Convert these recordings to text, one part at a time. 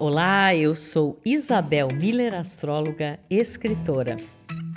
Olá, eu sou Isabel Miller, astróloga, escritora.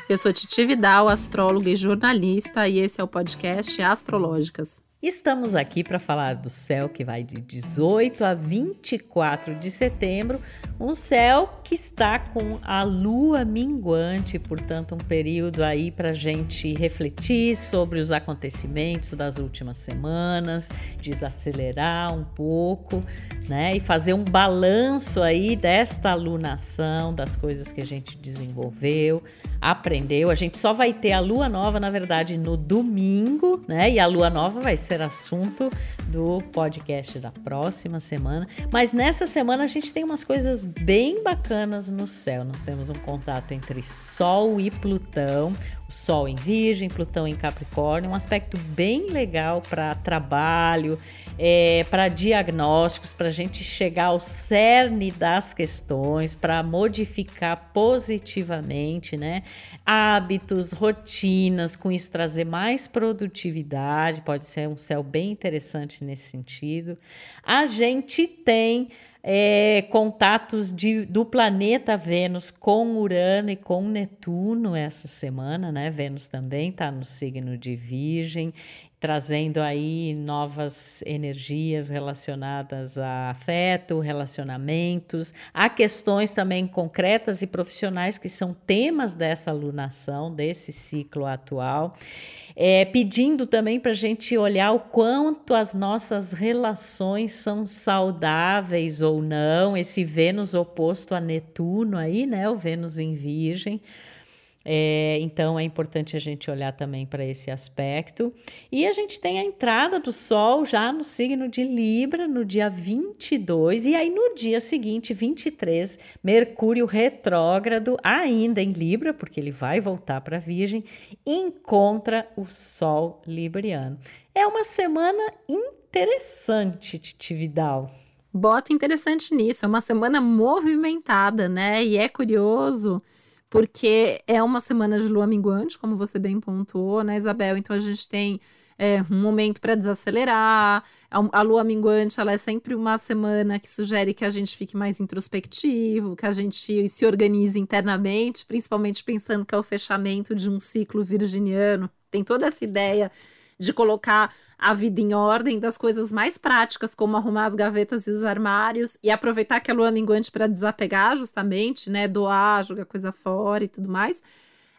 Eu sou Titi Vidal, astróloga e jornalista, e esse é o podcast Astrológicas. Estamos aqui para falar do céu que vai de 18 a 24 de setembro, um céu que está com a lua minguante, portanto, um período aí para gente refletir sobre os acontecimentos das últimas semanas, desacelerar um pouco, né, e fazer um balanço aí desta alunação, das coisas que a gente desenvolveu, aprendeu. A gente só vai ter a lua nova, na verdade, no domingo, né, e a lua nova vai ser assunto do podcast da próxima semana. Mas nessa semana a gente tem umas coisas bem bacanas no céu. Nós temos um contato entre Sol e Plutão, o Sol em Virgem, Plutão em Capricórnio, um aspecto bem legal para trabalho, é, para diagnósticos, para a gente chegar ao cerne das questões, para modificar positivamente, né? Hábitos, rotinas, com isso trazer mais produtividade, pode ser um céu bem interessante nesse sentido. A gente tem é, contatos de, do planeta Vênus com Urano e com Netuno essa semana, né? Vênus também está no signo de Virgem trazendo aí novas energias relacionadas a afeto, relacionamentos, há questões também concretas e profissionais que são temas dessa alunação, desse ciclo atual, é, pedindo também para a gente olhar o quanto as nossas relações são saudáveis ou não, esse Vênus oposto a Netuno aí, né, o Vênus em Virgem, é, então é importante a gente olhar também para esse aspecto. E a gente tem a entrada do Sol já no signo de Libra no dia 22, e aí no dia seguinte, 23, Mercúrio retrógrado, ainda em Libra, porque ele vai voltar para Virgem, encontra o Sol libriano. É uma semana interessante, Titi Vidal. Bota interessante nisso, é uma semana movimentada, né? E é curioso porque é uma semana de lua minguante, como você bem pontuou, né, Isabel? Então a gente tem é, um momento para desacelerar. A, lua minguante ela é sempre uma semana que sugere que a gente fique mais introspectivo, que a gente se organize internamente, principalmente pensando que é o fechamento de um ciclo virginiano. Tem toda essa ideia de colocar a vida em ordem, das coisas mais práticas, como arrumar as gavetas e os armários, e aproveitar que a lua minguante para desapegar, justamente, né? Doar, jogar coisa fora e tudo mais,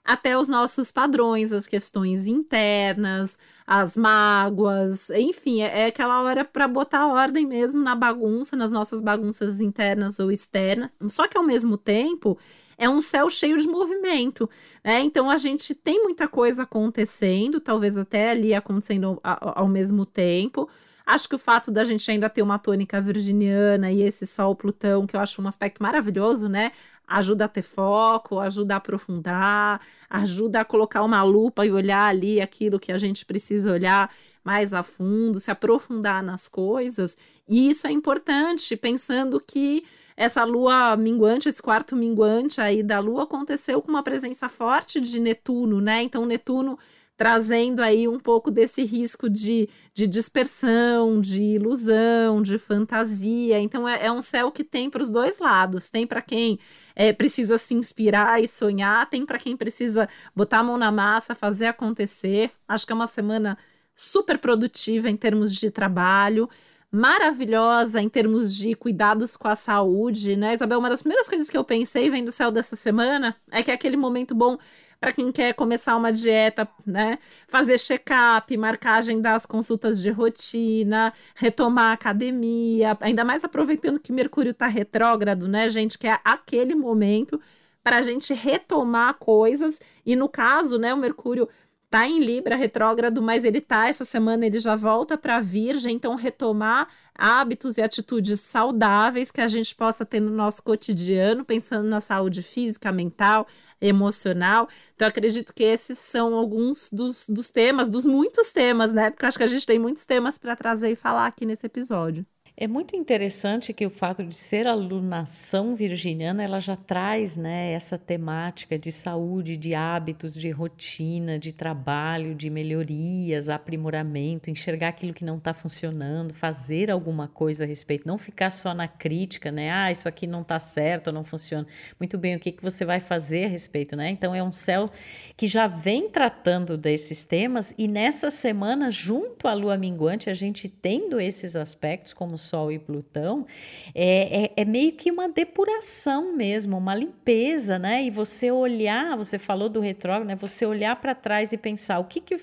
até os nossos padrões, as questões internas, as mágoas, enfim, é, é aquela hora para botar ordem mesmo na bagunça, nas nossas bagunças internas ou externas. Só que ao mesmo tempo, é um céu cheio de movimento, né? Então a gente tem muita coisa acontecendo, talvez até ali acontecendo ao, ao mesmo tempo. Acho que o fato da gente ainda ter uma tônica virginiana e esse Sol Plutão, que eu acho um aspecto maravilhoso, né? Ajuda a ter foco, ajuda a aprofundar, ajuda a colocar uma lupa e olhar ali aquilo que a gente precisa olhar mais a fundo, se aprofundar nas coisas. E isso é importante, pensando que essa lua minguante, esse quarto minguante aí da lua aconteceu com uma presença forte de Netuno, né? Então, Netuno trazendo aí um pouco desse risco de, de dispersão, de ilusão, de fantasia. Então, é, é um céu que tem para os dois lados: tem para quem é, precisa se inspirar e sonhar, tem para quem precisa botar a mão na massa, fazer acontecer. Acho que é uma semana super produtiva em termos de trabalho maravilhosa em termos de cuidados com a saúde, né, Isabel? Uma das primeiras coisas que eu pensei vendo o céu dessa semana é que é aquele momento bom para quem quer começar uma dieta, né? Fazer check-up, marcar agendar as consultas de rotina, retomar a academia, ainda mais aproveitando que Mercúrio está retrógrado, né, gente? Que é aquele momento para a gente retomar coisas. E no caso, né, o Mercúrio tá em Libra retrógrado, mas ele tá essa semana, ele já volta para Virgem, então retomar hábitos e atitudes saudáveis que a gente possa ter no nosso cotidiano, pensando na saúde física, mental, emocional. Então, acredito que esses são alguns dos, dos temas, dos muitos temas, né? Porque acho que a gente tem muitos temas para trazer e falar aqui nesse episódio. É muito interessante que o fato de ser alunação virginiana, ela já traz né, essa temática de saúde, de hábitos, de rotina, de trabalho, de melhorias, aprimoramento, enxergar aquilo que não está funcionando, fazer alguma coisa a respeito, não ficar só na crítica, né? Ah, isso aqui não está certo, não funciona. Muito bem, o que, que você vai fazer a respeito, né? Então é um céu que já vem tratando desses temas e nessa semana, junto à lua minguante, a gente tendo esses aspectos como Sol e Plutão, é, é, é, meio que uma depuração mesmo, uma limpeza, né? E você olhar, você falou do retrógrado, né? Você olhar para trás e pensar o que que,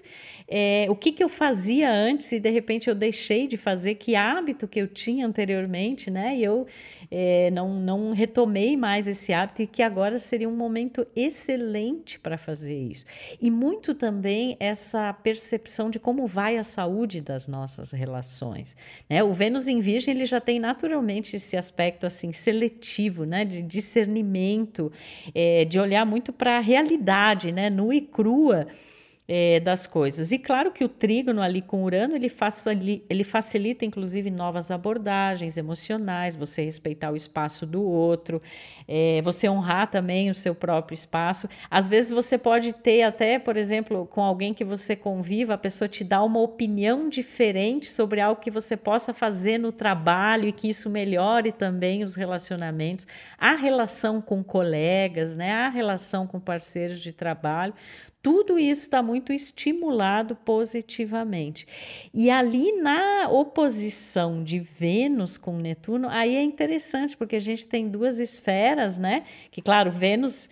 é, o que que eu fazia antes e de repente eu deixei de fazer, que hábito que eu tinha anteriormente, né? E eu é, não, não retomei mais esse hábito e que agora seria um momento excelente para fazer isso. E muito também essa percepção de como vai a saúde das nossas relações. Né? O Vênus em Virgem ele já tem naturalmente esse aspecto assim seletivo, né? de discernimento, é, de olhar muito para a realidade, né? nua e crua é, das coisas. E claro que o trígono ali com Urano, ele, facilita, ele facilita inclusive novas abordagens emocionais, você respeitar o espaço do outro, é, você honrar também o seu próprio espaço. Às vezes você pode ter até, por exemplo, com alguém que você conviva, a pessoa te dá uma opinião diferente sobre algo que você possa fazer no trabalho e que isso melhore também os relacionamentos, a relação com colegas, né, a relação com parceiros de trabalho tudo isso está muito estimulado positivamente. E ali na oposição de Vênus com Netuno, aí é interessante, porque a gente tem duas esferas, né? Que, claro, Vênus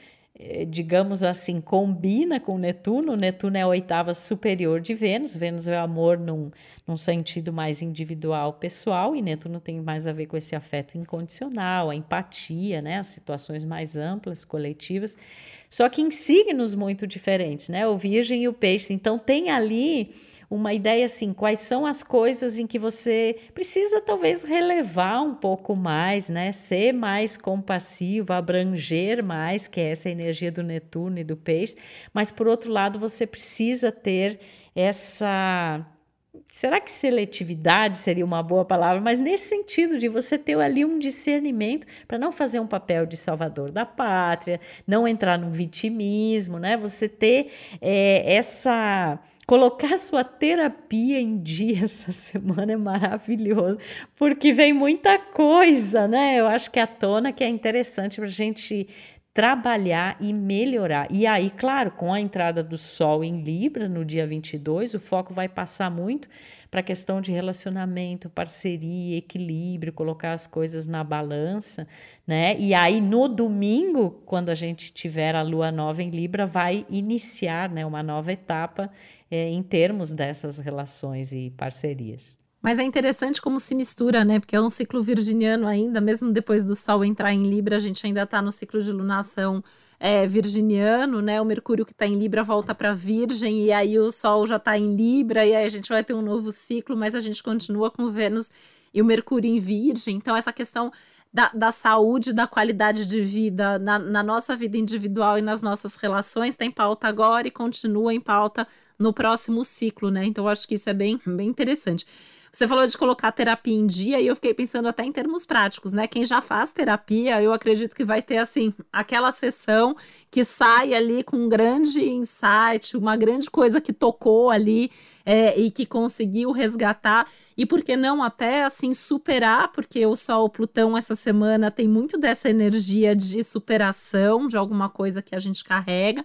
digamos assim, combina com Netuno. Netuno é a oitava superior de Vênus. Vênus é o amor num, num sentido mais individual, pessoal, e Netuno tem mais a ver com esse afeto incondicional, a empatia, né? As situações mais amplas, coletivas. Só que em signos muito diferentes, né? O Virgem e o Peixe. Então tem ali uma ideia assim, quais são as coisas em que você precisa talvez relevar um pouco mais, né? Ser mais compassivo, abranger mais, que é essa energia do Netuno e do Peixe, mas por outro lado, você precisa ter essa Será que seletividade seria uma boa palavra? Mas nesse sentido de você ter ali um discernimento para não fazer um papel de salvador da pátria, não entrar no vitimismo, né? Você ter é, essa colocar sua terapia em dia essa semana é maravilhoso, porque vem muita coisa, né? Eu acho que é a tona que é interessante para a gente trabalhar e melhorar. E aí, claro, com a entrada do Sol em Libra no dia 22, o foco vai passar muito para a questão de relacionamento, parceria, equilíbrio, colocar as coisas na balança, né? E aí no domingo, quando a gente tiver a lua nova em Libra, vai iniciar, né, uma nova etapa é, em termos dessas relações e parcerias. Mas é interessante como se mistura, né? Porque é um ciclo virginiano ainda, mesmo depois do Sol entrar em Libra, a gente ainda está no ciclo de lunação é, virginiano, né? O Mercúrio que está em Libra volta para Virgem, e aí o Sol já está em Libra, e aí a gente vai ter um novo ciclo, mas a gente continua com Vênus e o Mercúrio em Virgem. Então, essa questão da, da saúde, da qualidade de vida na, na nossa vida individual e nas nossas relações está em pauta agora e continua em pauta no próximo ciclo, né? Então, eu acho que isso é bem, bem interessante. Você falou de colocar terapia em dia e eu fiquei pensando até em termos práticos, né? Quem já faz terapia, eu acredito que vai ter assim aquela sessão que sai ali com um grande insight, uma grande coisa que tocou ali é, e que conseguiu resgatar e por que não até assim superar, porque o Sol Plutão essa semana tem muito dessa energia de superação de alguma coisa que a gente carrega.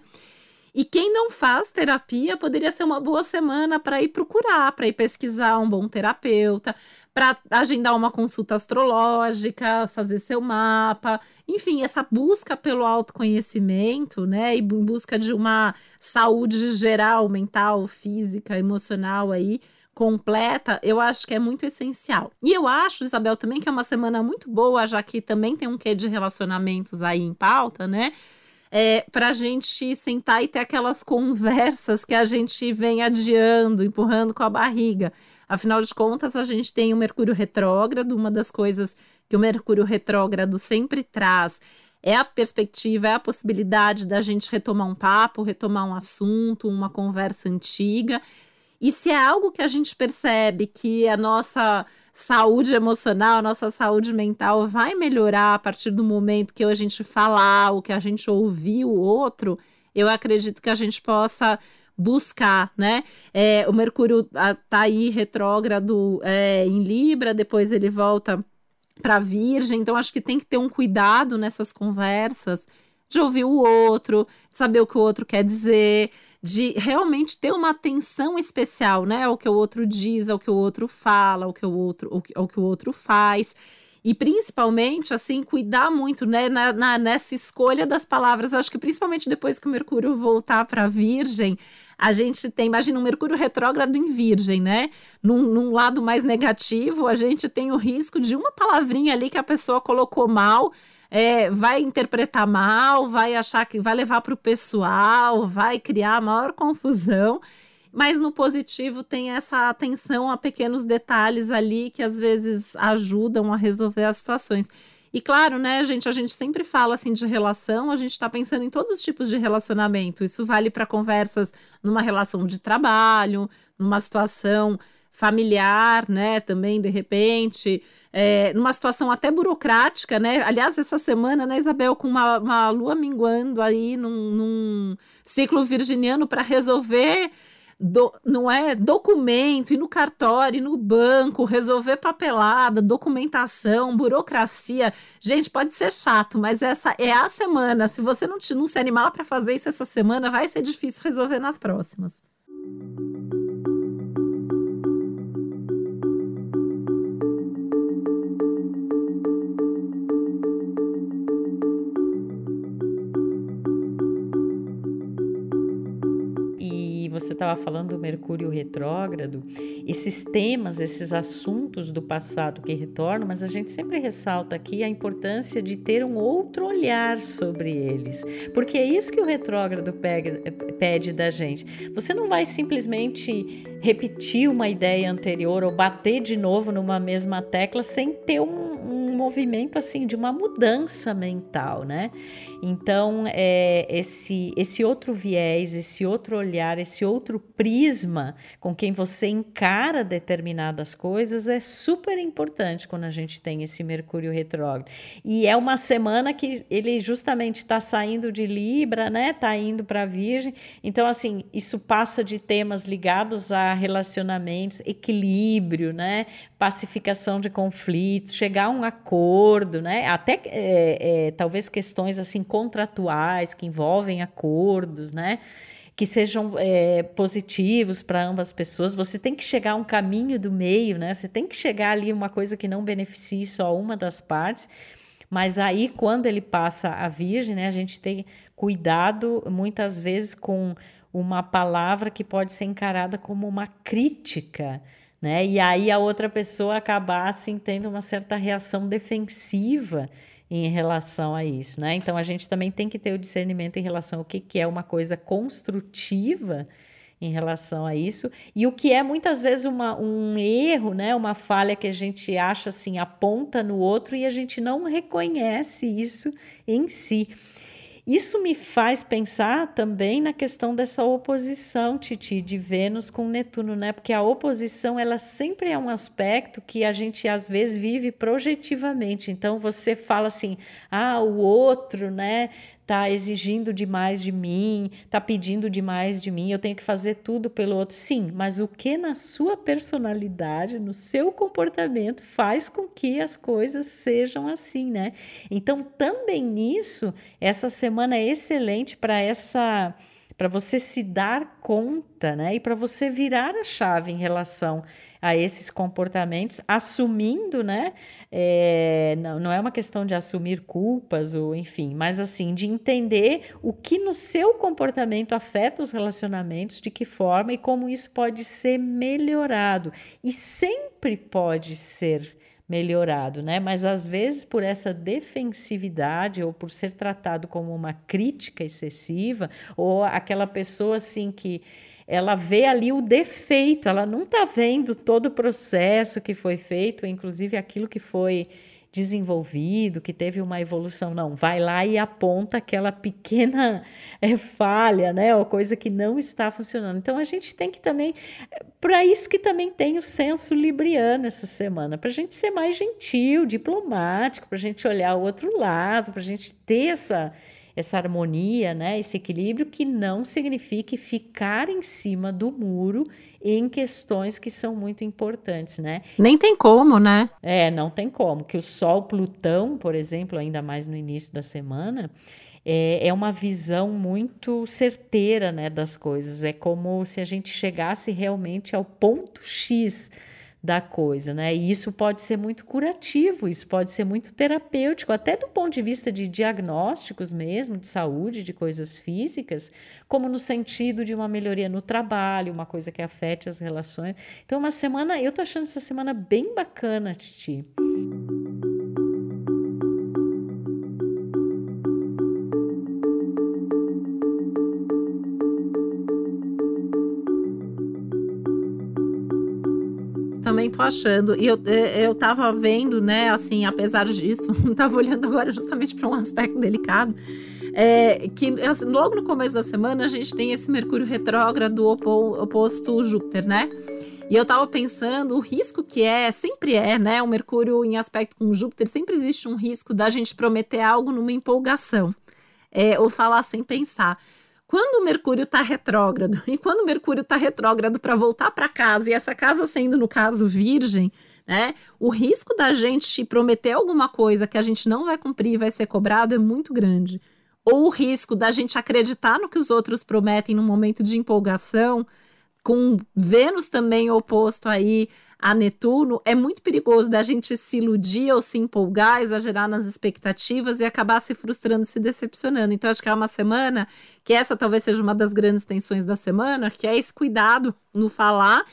E quem não faz terapia poderia ser uma boa semana para ir procurar, para ir pesquisar um bom terapeuta, para agendar uma consulta astrológica, fazer seu mapa, enfim, essa busca pelo autoconhecimento, né, e busca de uma saúde geral, mental, física, emocional aí completa, eu acho que é muito essencial. E eu acho, Isabel, também que é uma semana muito boa, já que também tem um quê de relacionamentos aí em pauta, né? É, para a gente sentar e ter aquelas conversas que a gente vem adiando, empurrando com a barriga. Afinal de contas, a gente tem o Mercúrio retrógrado, uma das coisas que o Mercúrio retrógrado sempre traz é a perspectiva, é a possibilidade da gente retomar um papo, retomar um assunto, uma conversa antiga. E se é algo que a gente percebe que a nossa saúde emocional, nossa saúde mental vai melhorar a partir do momento que a gente falar, o que a gente ouvir o outro, eu acredito que a gente possa buscar, né? É, o Mercúrio tá aí retrógrado é, em Libra, depois ele volta para Virgem, então acho que tem que ter um cuidado nessas conversas de ouvir o outro, de saber o que o outro quer dizer, de realmente ter uma atenção especial, né, ao que o outro diz, ao que o outro fala, ao que o outro, ao que, ao que o outro faz. E principalmente, assim, cuidar muito, né, na, na, nessa escolha das palavras. Eu acho que principalmente depois que o Mercúrio voltar para a Virgem, a gente tem, imagina, um Mercúrio retrógrado em Virgem, né? Num, num, lado mais negativo, a gente tem o risco de uma palavrinha ali que a pessoa colocou mal é, vai interpretar mal, vai achar que vai levar para o pessoal, vai criar a maior confusão. Mas no positivo tem essa atenção a pequenos detalhes ali que às vezes ajudam a resolver as situações. E claro, né, gente, a gente sempre fala assim de relação, a gente está pensando em todos os tipos de relacionamento. Isso vale para conversas numa relação de trabalho, numa situação familiar, né, também de repente, é, numa situação até burocrática, né? Aliás, essa semana, né, Isabel, com uma, uma lua minguando aí num, num ciclo virginiano para resolver. Do, não é documento, ir no cartório, no banco, resolver papelada, documentação, burocracia. Gente, pode ser chato, mas essa é a semana. Se você não, te, não se animar para fazer isso essa semana, vai ser difícil resolver nas próximas. Estava falando do Mercúrio retrógrado, esses temas, esses assuntos do passado que retornam, mas a gente sempre ressalta aqui a importância de ter um outro olhar sobre eles, porque é isso que o retrógrado pede, pede da gente. Você não vai simplesmente repetir uma ideia anterior ou bater de novo numa mesma tecla sem ter um, movimento assim de uma mudança mental, né? Então, é, esse, esse outro viés, esse outro olhar, esse outro prisma com quem você encara determinadas coisas é super importante quando a gente tem esse Mercúrio retrógrado. E é uma semana que ele justamente está saindo de Libra, né? Tá indo para Virgem. Então, assim, isso passa de temas ligados a relacionamentos, equilíbrio, né? Pacificação de conflitos, chegar a um acordo, né? Até é, é, talvez questões assim contratuais que envolvem acordos, né? Que sejam é, positivos para ambas as pessoas. Você tem que chegar a um caminho do meio, né? Você tem que chegar ali uma coisa que não beneficie só uma das partes. Mas aí, quando ele passa a virgem, né, a gente tem cuidado muitas vezes com uma palavra que pode ser encarada como uma crítica, né? E aí a outra pessoa acabar assim tendo uma certa reação defensiva em relação a isso, né? Então a gente também tem que ter o discernimento em relação ao que, que é uma coisa construtiva em relação a isso e o que é muitas vezes uma, um erro, né? Uma falha que a gente acha assim aponta no outro e a gente não reconhece isso em si. Isso me faz pensar também na questão dessa oposição, Titi, de Vênus com Netuno, né? Porque a oposição, ela sempre é um aspecto que a gente às vezes vive projetivamente. Então você fala assim: "Ah, o outro, né, tá exigindo demais de mim, tá pedindo demais de mim, eu tenho que fazer tudo pelo outro. Sim, mas o que na sua personalidade, no seu comportamento faz com que as coisas sejam assim, né? Então, também nisso, essa semana é excelente para essa para você se dar conta, né? E para você virar a chave em relação a esses comportamentos, assumindo, né? É, não, não é uma questão de assumir culpas ou enfim, mas assim, de entender o que no seu comportamento afeta os relacionamentos, de que forma e como isso pode ser melhorado. E sempre pode ser melhorado, né? Mas às vezes por essa defensividade ou por ser tratado como uma crítica excessiva ou aquela pessoa assim que ela vê ali o defeito, ela não está vendo todo o processo que foi feito, inclusive aquilo que foi desenvolvido, que teve uma evolução, não, vai lá e aponta aquela pequena é, falha, né, ou coisa que não está funcionando. Então a gente tem que também, para isso que também tem o senso libriano essa semana, para a gente ser mais gentil, diplomático, para a gente olhar o outro lado, para a gente ter essa essa harmonia, né, esse equilíbrio que não signifique ficar em cima do muro em questões que são muito importantes, né? Nem tem como, né? É, não tem como. Que o Sol Plutão, por exemplo, ainda mais no início da semana, é, é uma visão muito certeira, né, das coisas. É como se a gente chegasse realmente ao ponto X da coisa, né? E isso pode ser muito curativo, isso pode ser muito terapêutico, até do ponto de vista de diagnósticos mesmo, de saúde, de coisas físicas, como no sentido de uma melhoria no trabalho, uma coisa que afete as relações. Então, uma semana, eu tô achando essa semana bem bacana, Titi. Também tô achando. E eu, é, eu tava vendo, né, assim, apesar disso, tava olhando agora justamente para um aspecto delicado. É, que assim, logo no começo da semana a gente tem esse Mercúrio retrógrado opo, oposto Júpiter, né? E eu tava pensando o risco que é, sempre é, né? O Mercúrio em aspecto com Júpiter, sempre existe um risco da gente prometer algo numa empolgação, é, ou falar sem pensar. Quando o Mercúrio está retrógrado, e quando o Mercúrio está retrógrado para voltar para casa, e essa casa sendo, no caso, virgem, né? O risco da gente prometer alguma coisa que a gente não vai cumprir e vai ser cobrado é muito grande. Ou o risco da gente acreditar no que os outros prometem no momento de empolgação, com Vênus também oposto aí a Netuno, é muito perigoso da gente se iludir ou se empolgar, exagerar nas expectativas e acabar se frustrando, se decepcionando. Então, acho que é uma semana que essa talvez seja uma das grandes tensões da semana, que é esse cuidado no falar.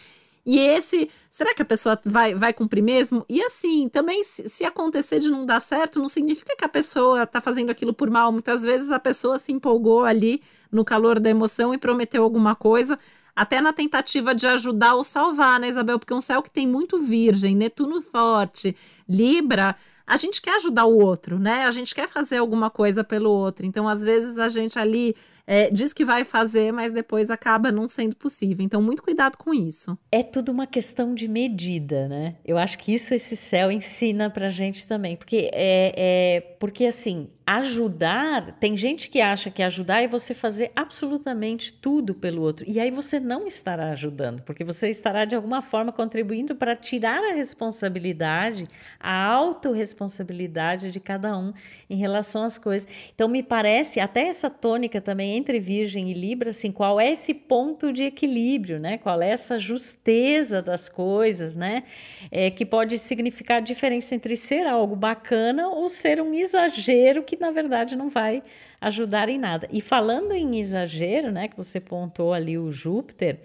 E esse, será que a pessoa vai, vai cumprir mesmo? E assim, também se, se acontecer de não dar certo, não significa que a pessoa está fazendo aquilo por mal. Muitas vezes a pessoa se empolgou ali no calor da emoção e prometeu alguma coisa, até na tentativa de ajudar ou salvar, né, Isabel? Porque um céu que tem muito virgem, Netuno forte, Libra, a gente quer ajudar o outro, né? A gente quer fazer alguma coisa pelo outro. Então, às vezes, a gente ali é, diz que vai fazer, mas depois acaba não sendo possível. Então, muito cuidado com isso. É tudo uma questão de medida, né? Eu acho que isso esse céu ensina pra gente também. Porque é, é porque assim, ajudar, tem gente que acha que ajudar é você fazer absolutamente tudo pelo outro. E aí você não estará ajudando, porque você estará de alguma forma contribuindo para tirar a responsabilidade, a autorresponsabilidade de cada um em relação às coisas. Então me parece até essa tônica também entre Virgem e Libra, assim, qual é esse ponto de equilíbrio, né? Qual é essa justeza das coisas, né? É, que pode significar a diferença entre ser algo bacana ou ser um exagero que na verdade não vai ajudar em nada. E falando em exagero, né, que você pontou ali o Júpiter,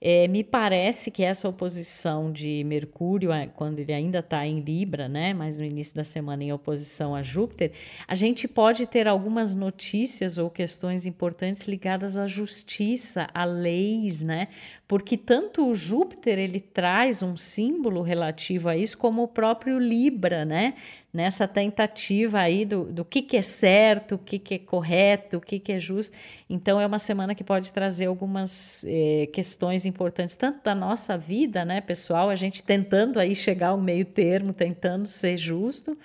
é, me parece que essa oposição de Mercúrio, quando ele ainda está em Libra, né, mas no início da semana em oposição a Júpiter, a gente pode ter algumas notícias ou questões importantes ligadas à justiça, a leis, né? Porque tanto o Júpiter ele traz um símbolo relativo a isso, como o próprio Libra, né? Nessa tentativa aí do, do que, que é certo, o que, que é correto, o que, que é justo. Então, é uma semana que pode trazer algumas eh, questões importantes, tanto da nossa vida, né, pessoal, a gente tentando aí chegar ao meio termo, tentando ser justo,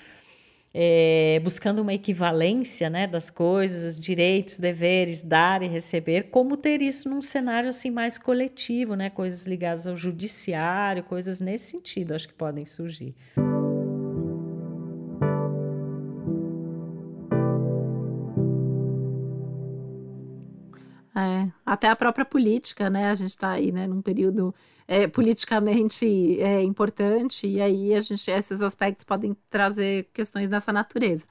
é, buscando uma equivalência né, das coisas, direitos, deveres, dar e receber, como ter isso num cenário assim mais coletivo, né, coisas ligadas ao judiciário, coisas nesse sentido, acho que podem surgir. Até a própria política, né? A gente está aí, né, num período é, politicamente é, importante e aí a gente esses aspectos podem trazer questões dessa natureza.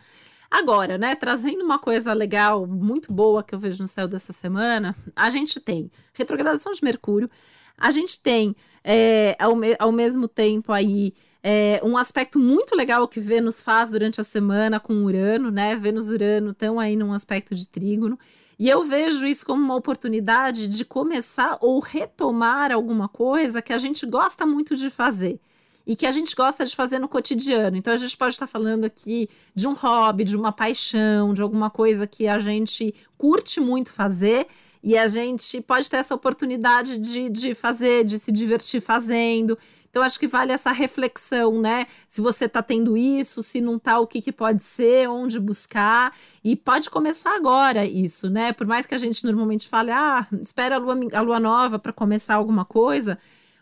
Agora, né, trazendo uma coisa legal, muito boa que eu vejo no céu dessa semana, a gente tem retrogradação de Mercúrio, a gente tem é, ao, me ao mesmo tempo aí é, um aspecto muito legal que Vênus faz durante a semana com Urano, né? Vênus e Urano estão aí num aspecto de trígono. E eu vejo isso como uma oportunidade de começar ou retomar alguma coisa que a gente gosta muito de fazer e que a gente gosta de fazer no cotidiano. Então a gente pode estar falando aqui de um hobby, de uma paixão, de alguma coisa que a gente curte muito fazer e a gente pode ter essa oportunidade de, de fazer, de se divertir fazendo. Então, acho que vale essa reflexão, né? Se você está tendo isso, se não está, o que, que pode ser, onde buscar. E pode começar agora isso, né? Por mais que a gente normalmente fale, ah, espera a lua, a lua nova para começar alguma coisa.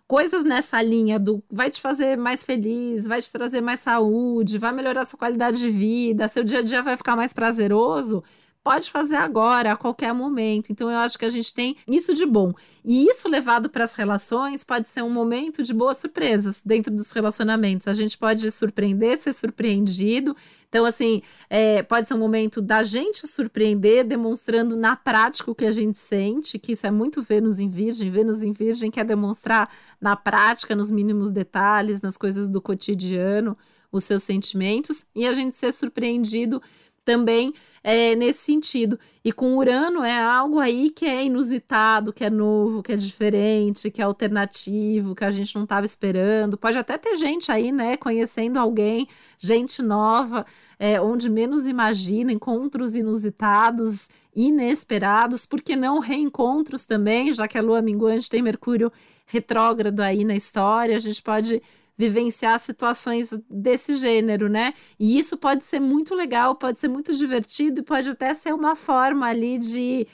Coisas nessa linha do vai te fazer mais feliz, vai te trazer mais saúde, vai melhorar sua qualidade de vida, seu dia a dia vai ficar mais prazeroso pode fazer agora, a qualquer momento. Então, eu acho que a gente tem isso de bom. E isso levado para as relações pode ser um momento de boas surpresas dentro dos relacionamentos. A gente pode surpreender, ser surpreendido. Então, assim, é, pode ser um momento da gente surpreender, demonstrando na prática o que a gente sente, que isso é muito Vênus em Virgem. Vênus em Virgem quer demonstrar na prática, nos mínimos detalhes, nas coisas do cotidiano, os seus sentimentos, e a gente ser surpreendido também é, nesse sentido. E com Urano é algo aí que é inusitado, que é novo, que é diferente, que é alternativo, que a gente não estava esperando. Pode até ter gente aí, né, conhecendo alguém, gente nova, é, onde menos imagina, encontros inusitados, inesperados, porque não reencontros também, já que a Lua minguante tem Mercúrio retrógrado aí na história, a gente pode vivenciar situações desse gênero, né? E isso pode ser muito legal, pode ser muito divertido e pode até ser uma forma ali de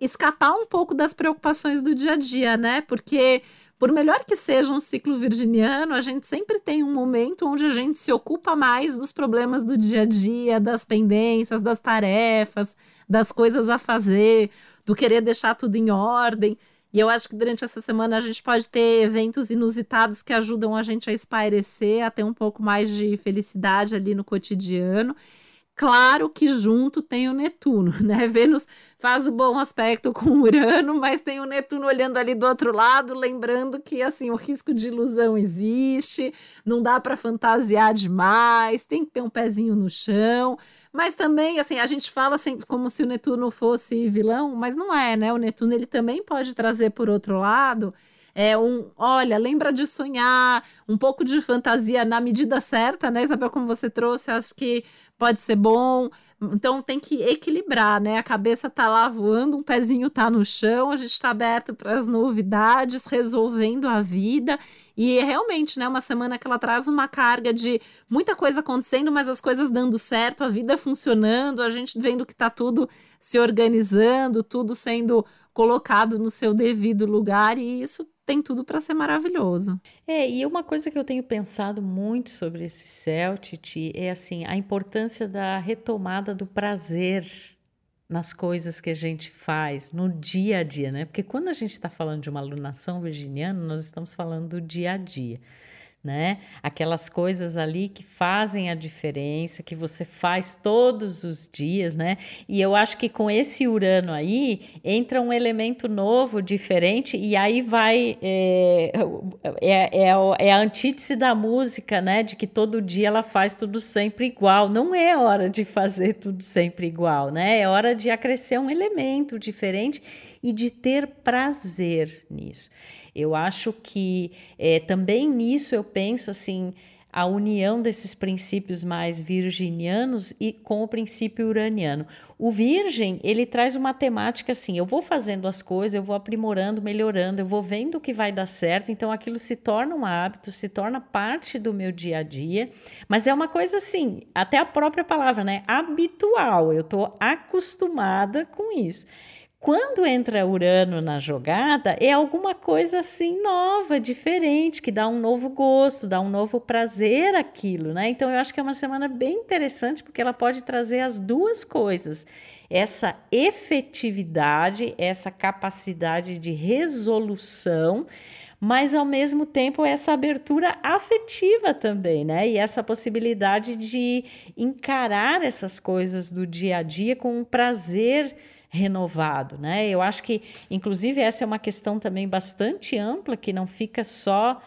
escapar um pouco das preocupações do dia a dia, né? Porque por melhor que seja um ciclo virginiano, a gente sempre tem um momento onde a gente se ocupa mais dos problemas do dia a dia, das pendências, das tarefas, das coisas a fazer, do querer deixar tudo em ordem. E eu acho que durante essa semana a gente pode ter eventos inusitados que ajudam a gente a espairecer, a ter um pouco mais de felicidade ali no cotidiano. Claro que junto tem o Netuno, né? Vênus faz o bom aspecto com Urano, mas tem o Netuno olhando ali do outro lado, lembrando que assim o risco de ilusão existe, não dá para fantasiar demais, tem que ter um pezinho no chão. Mas também, assim, a gente fala assim, como se o Netuno fosse vilão, mas não é, né? O Netuno ele também pode trazer por outro lado é um, olha, lembra de sonhar, um pouco de fantasia na medida certa, né, Isabel, como você trouxe, acho que pode ser bom. Então tem que equilibrar, né? A cabeça tá lá voando, um pezinho tá no chão, a gente está aberto para as novidades, resolvendo a vida. E é realmente, né, uma semana que ela traz uma carga de muita coisa acontecendo, mas as coisas dando certo, a vida funcionando, a gente vendo que tá tudo se organizando, tudo sendo colocado no seu devido lugar, e isso tem tudo para ser maravilhoso. É, e uma coisa que eu tenho pensado muito sobre esse céu, Titi, é assim, a importância da retomada do prazer nas coisas que a gente faz no dia a dia, né? Porque quando a gente está falando de uma alunação virginiana, nós estamos falando do dia a dia né? Aquelas coisas ali que fazem a diferença, que você faz todos os dias, né? E eu acho que com esse Urano aí entra um elemento novo, diferente, e aí vai. É, é, é, é a antítese da música, né? De que todo dia ela faz tudo sempre igual. Não é hora de fazer tudo sempre igual, né? É hora de acrescer um elemento diferente e de ter prazer nisso. Eu acho que é, também nisso eu penso assim a união desses princípios mais virginianos e com o princípio uraniano. O virgem, ele traz uma temática assim, eu vou fazendo as coisas, eu vou aprimorando, melhorando, eu vou vendo o que vai dar certo, então aquilo se torna um hábito, se torna parte do meu dia a dia, mas é uma coisa assim, até a própria palavra, né, habitual, eu estou acostumada com isso. Quando entra Urano na jogada, é alguma coisa assim nova, diferente, que dá um novo gosto, dá um novo prazer aquilo, né? Então eu acho que é uma semana bem interessante porque ela pode trazer as duas coisas. Essa efetividade, essa capacidade de resolução, mas ao mesmo tempo essa abertura afetiva também, né? E essa possibilidade de encarar essas coisas do dia a dia com um prazer renovado, né? Eu acho que, inclusive, essa é uma questão também bastante ampla que não fica só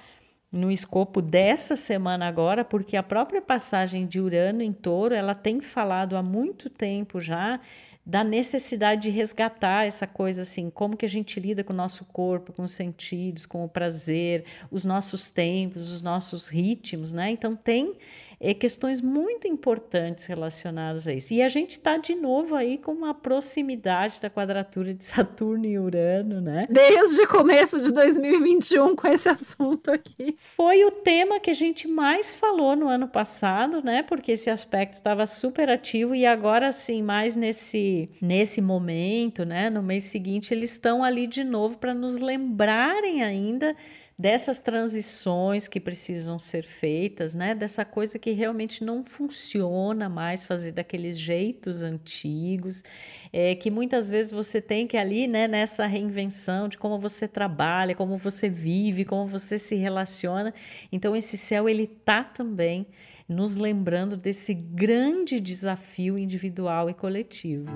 no escopo dessa semana agora, porque a própria passagem de Urano em Touro, ela tem falado há muito tempo já da necessidade de resgatar essa coisa assim, como que a gente lida com o nosso corpo, com os sentidos, com o prazer, os nossos tempos, os nossos ritmos, né? Então tem é, questões muito importantes relacionadas a isso. E a gente está de novo aí com uma proximidade da quadratura de Saturno e Urano, né? Desde o começo de 2021 com esse assunto aqui. Foi o tema que a gente mais falou no ano passado, né? Porque esse aspecto estava super ativo e agora sim, mais nesse nesse momento, né, no mês seguinte, eles estão ali de novo para nos lembrarem ainda dessas transições que precisam ser feitas, né? Dessa coisa que realmente não funciona mais fazer daqueles jeitos antigos, é, que muitas vezes você tem que ali, né? Nessa reinvenção de como você trabalha, como você vive, como você se relaciona. Então esse céu ele tá também nos lembrando desse grande desafio individual e coletivo.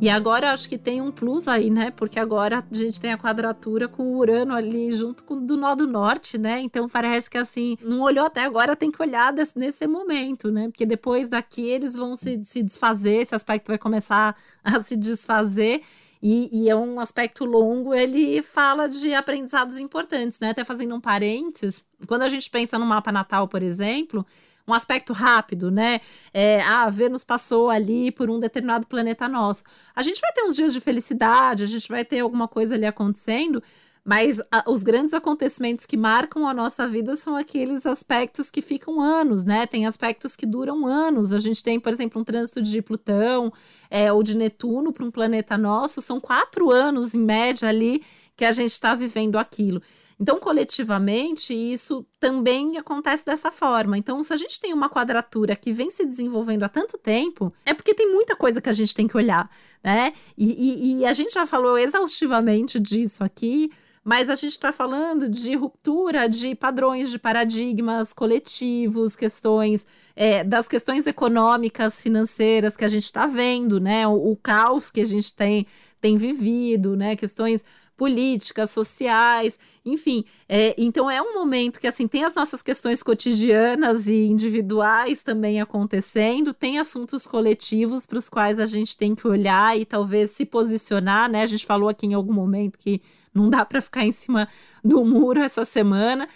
E agora acho que tem um plus aí, né? Porque agora a gente tem a quadratura com o Urano ali junto com do nó do norte, né? Então parece que assim, não olhou até agora, tem que olhar desse, nesse momento, né? Porque depois daqui eles vão se, se desfazer, esse aspecto vai começar a se desfazer. E, e, é um aspecto longo, ele fala de aprendizados importantes, né? Até fazendo um parênteses, quando a gente pensa no mapa natal, por exemplo, um aspecto rápido, né? É, ah, Vênus passou ali por um determinado planeta nosso. A gente vai ter uns dias de felicidade, a gente vai ter alguma coisa ali acontecendo, mas a, os grandes acontecimentos que marcam a nossa vida são aqueles aspectos que ficam anos, né? Tem aspectos que duram anos. A gente tem, por exemplo, um trânsito de Plutão é, ou de Netuno para um planeta nosso, são quatro anos em média ali que a gente está vivendo aquilo. Então, coletivamente, isso também acontece dessa forma. Então, se a gente tem uma quadratura que vem se desenvolvendo há tanto tempo, é porque tem muita coisa que a gente tem que olhar, né? E, e, e a gente já falou exaustivamente disso aqui. Mas a gente está falando de ruptura de padrões, de paradigmas coletivos, questões é, das questões econômicas, financeiras que a gente está vendo, né? O, o, caos que a gente tem, tem vivido, né? Questões políticas, sociais, enfim. É, então é um momento que assim tem as nossas questões cotidianas e individuais também acontecendo, tem assuntos coletivos para os quais a gente tem que olhar e talvez se posicionar, né? A gente falou aqui em algum momento que não dá para ficar em cima do muro essa semana.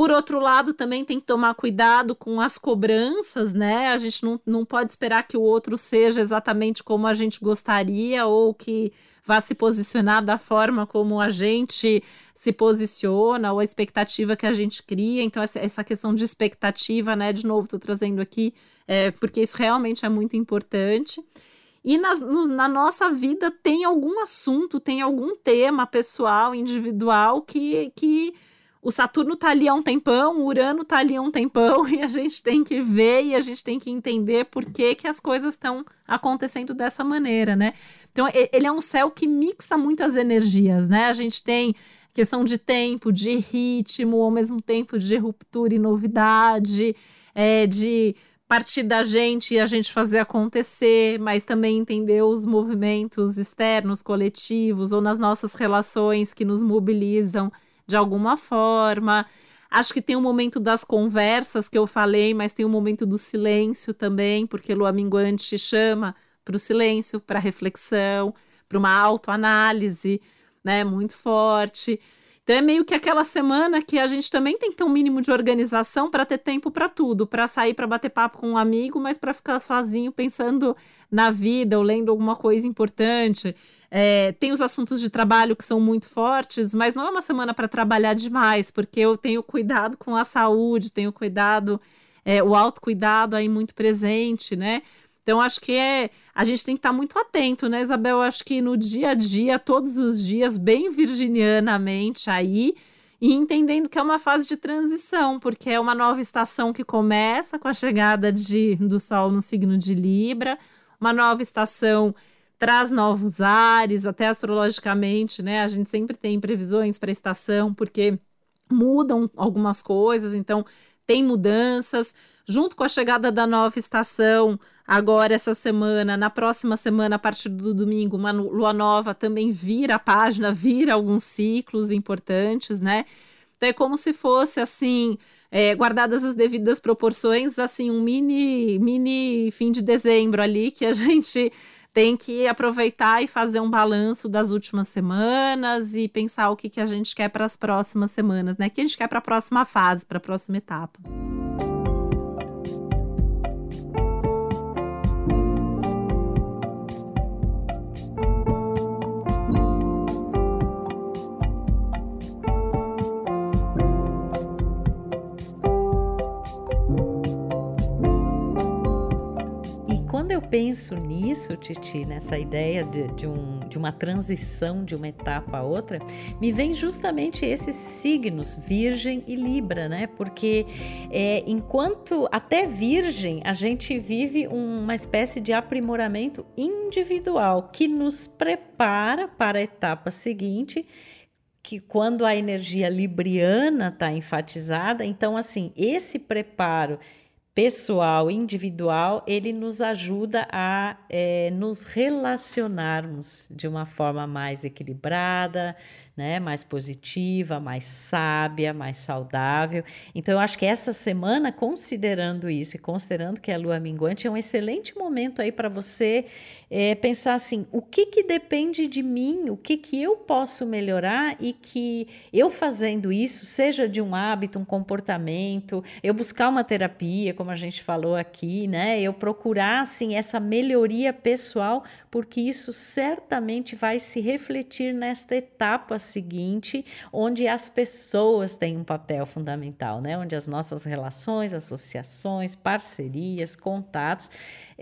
Por outro lado, também tem que tomar cuidado com as cobranças, né? A gente não, não pode esperar que o outro seja exatamente como a gente gostaria ou que vá se posicionar da forma como a gente se posiciona ou a expectativa que a gente cria. Então, essa, questão de expectativa, né? De novo, estou trazendo aqui, é, porque isso realmente é muito importante. E na, no, na nossa vida tem algum assunto, tem algum tema pessoal, individual que. que o Saturno tá ali há um tempão, o Urano tá ali há um tempão, e a gente tem que ver e a gente tem que entender por que, que as coisas estão acontecendo dessa maneira, né? Então, ele é um céu que mixa muitas energias, né? A gente tem questão de tempo, de ritmo, ao mesmo tempo de ruptura e novidade, é, de partir da gente e a gente fazer acontecer, mas também entender os movimentos externos, coletivos ou nas nossas relações que nos mobilizam de alguma forma. Acho que tem o um momento das conversas que eu falei, mas tem o um momento do silêncio também, porque Lua Minguante chama para o silêncio, para reflexão, para uma autoanálise, né, muito forte. Então é meio que aquela semana que a gente também tem que ter um mínimo de organização para ter tempo para tudo, para sair para bater papo com um amigo, mas para ficar sozinho pensando na vida ou lendo alguma coisa importante. É, tem os assuntos de trabalho que são muito fortes, mas não é uma semana para trabalhar demais, porque eu tenho cuidado com a saúde, tenho cuidado, é, o autocuidado aí muito presente, né? Então, acho que é. A gente tem que estar muito atento, né, Isabel? Acho que no dia a dia, todos os dias, bem virginianamente aí, e entendendo que é uma fase de transição, porque é uma nova estação que começa com a chegada de, do Sol no signo de Libra, uma nova estação traz novos ares, até astrologicamente, né? A gente sempre tem previsões para a estação, porque mudam algumas coisas, então tem mudanças. Junto com a chegada da nova estação, agora essa semana, na próxima semana, a partir do domingo, uma lua nova também vira a página, vira alguns ciclos importantes, né? Então é como se fosse assim, é, guardadas as devidas proporções, assim, um mini, mini fim de dezembro ali que a gente tem que aproveitar e fazer um balanço das últimas semanas e pensar o que, que a gente quer para as próximas semanas, né? O que a gente quer para a próxima fase, para a próxima etapa. Penso nisso, Titi, nessa ideia de, de, um, de uma transição de uma etapa a outra, me vem justamente esses signos, Virgem e Libra, né? Porque é, enquanto até Virgem a gente vive uma espécie de aprimoramento individual que nos prepara para a etapa seguinte que quando a energia libriana está enfatizada, então assim, esse preparo pessoal, individual, ele nos ajuda a é, nos relacionarmos de uma forma mais equilibrada, né, mais positiva, mais sábia, mais saudável. Então, eu acho que essa semana, considerando isso e considerando que é a lua minguante, é um excelente momento aí para você é, pensar assim: o que, que depende de mim, o que, que eu posso melhorar e que eu fazendo isso, seja de um hábito, um comportamento, eu buscar uma terapia, como a gente falou aqui, né, eu procurar assim essa melhoria pessoal, porque isso certamente vai se refletir nesta etapa seguinte, onde as pessoas têm um papel fundamental, né? Onde as nossas relações, associações, parcerias, contatos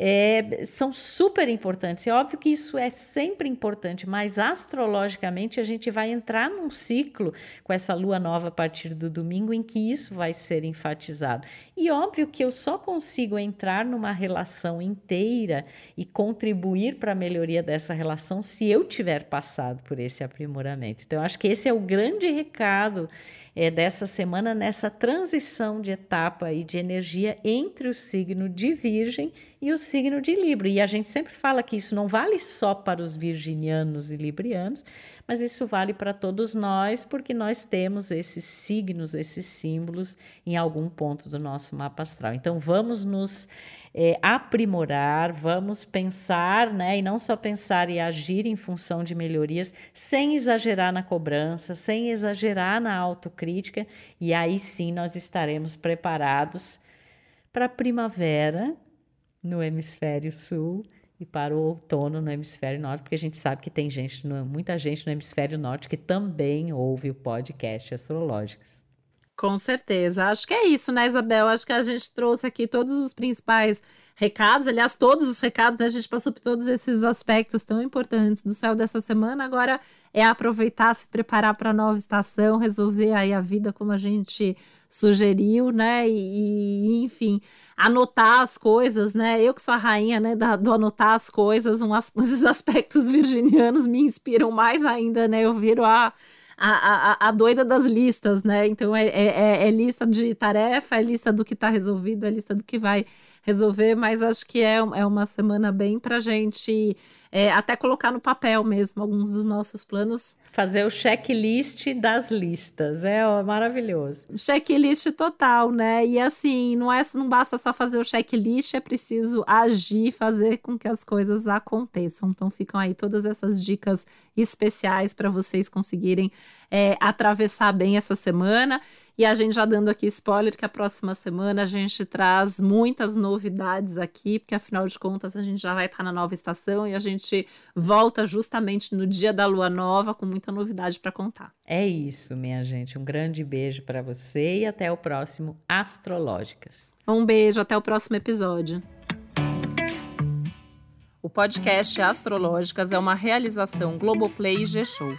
é, são super importantes. É óbvio que isso é sempre importante, mas astrologicamente a gente vai entrar num ciclo com essa lua nova a partir do domingo em que isso vai ser enfatizado. E óbvio que eu só consigo entrar numa relação inteira e contribuir para a melhoria dessa relação se eu tiver passado por esse aprimoramento. Então, acho que esse é o grande recado é, dessa semana nessa transição de etapa e de energia entre o signo de Virgem e o signo de Libra. E a gente sempre fala que isso não vale só para os virginianos e librianos, mas isso vale para todos nós, porque nós temos esses signos, esses símbolos em algum ponto do nosso mapa astral. Então vamos nos é, aprimorar, vamos pensar, né? E não só pensar e agir em função de melhorias, sem exagerar na cobrança, sem exagerar na autocrítica, e aí sim nós estaremos preparados para a primavera no hemisfério sul e para o outono no hemisfério norte, porque a gente sabe que tem gente, muita gente no hemisfério norte que também ouve o podcast Astrológicos. Com certeza. Acho que é isso, né, Isabel? Acho que a gente trouxe aqui todos os principais recados, aliás, todos os recados, né? A gente passou por todos esses aspectos tão importantes do céu dessa semana. Agora é aproveitar, se preparar para a nova estação, resolver aí a vida como a gente sugeriu, né? E, enfim, anotar as coisas, né? Eu que sou a rainha, né, da, do anotar as coisas, um, esses aspectos virginianos me inspiram mais ainda, né? Eu viro a a, a, a doida das listas, né? Então é, é, é, é lista de tarefa, é lista do que está resolvido, é lista do que vai resolver, mas acho que é, é uma semana bem para gente é, até colocar no papel mesmo alguns dos nossos planos. Fazer o checklist das listas, é ó, maravilhoso. Checklist total, né? E assim, não, é, não basta só fazer o checklist, é preciso agir, fazer com que as coisas aconteçam. Então ficam aí todas essas dicas especiais para vocês conseguirem é, atravessar bem essa semana. E a gente já dando aqui spoiler que a próxima semana a gente traz muitas novidades aqui, porque afinal de contas a gente já vai estar na nova estação e a gente volta justamente no dia da lua nova com muita novidade para contar. É isso, minha gente. Um grande beijo para você e até o próximo Astrológicas. Um beijo, até o próximo episódio. O podcast Astrológicas é uma realização Globoplay e G-Show.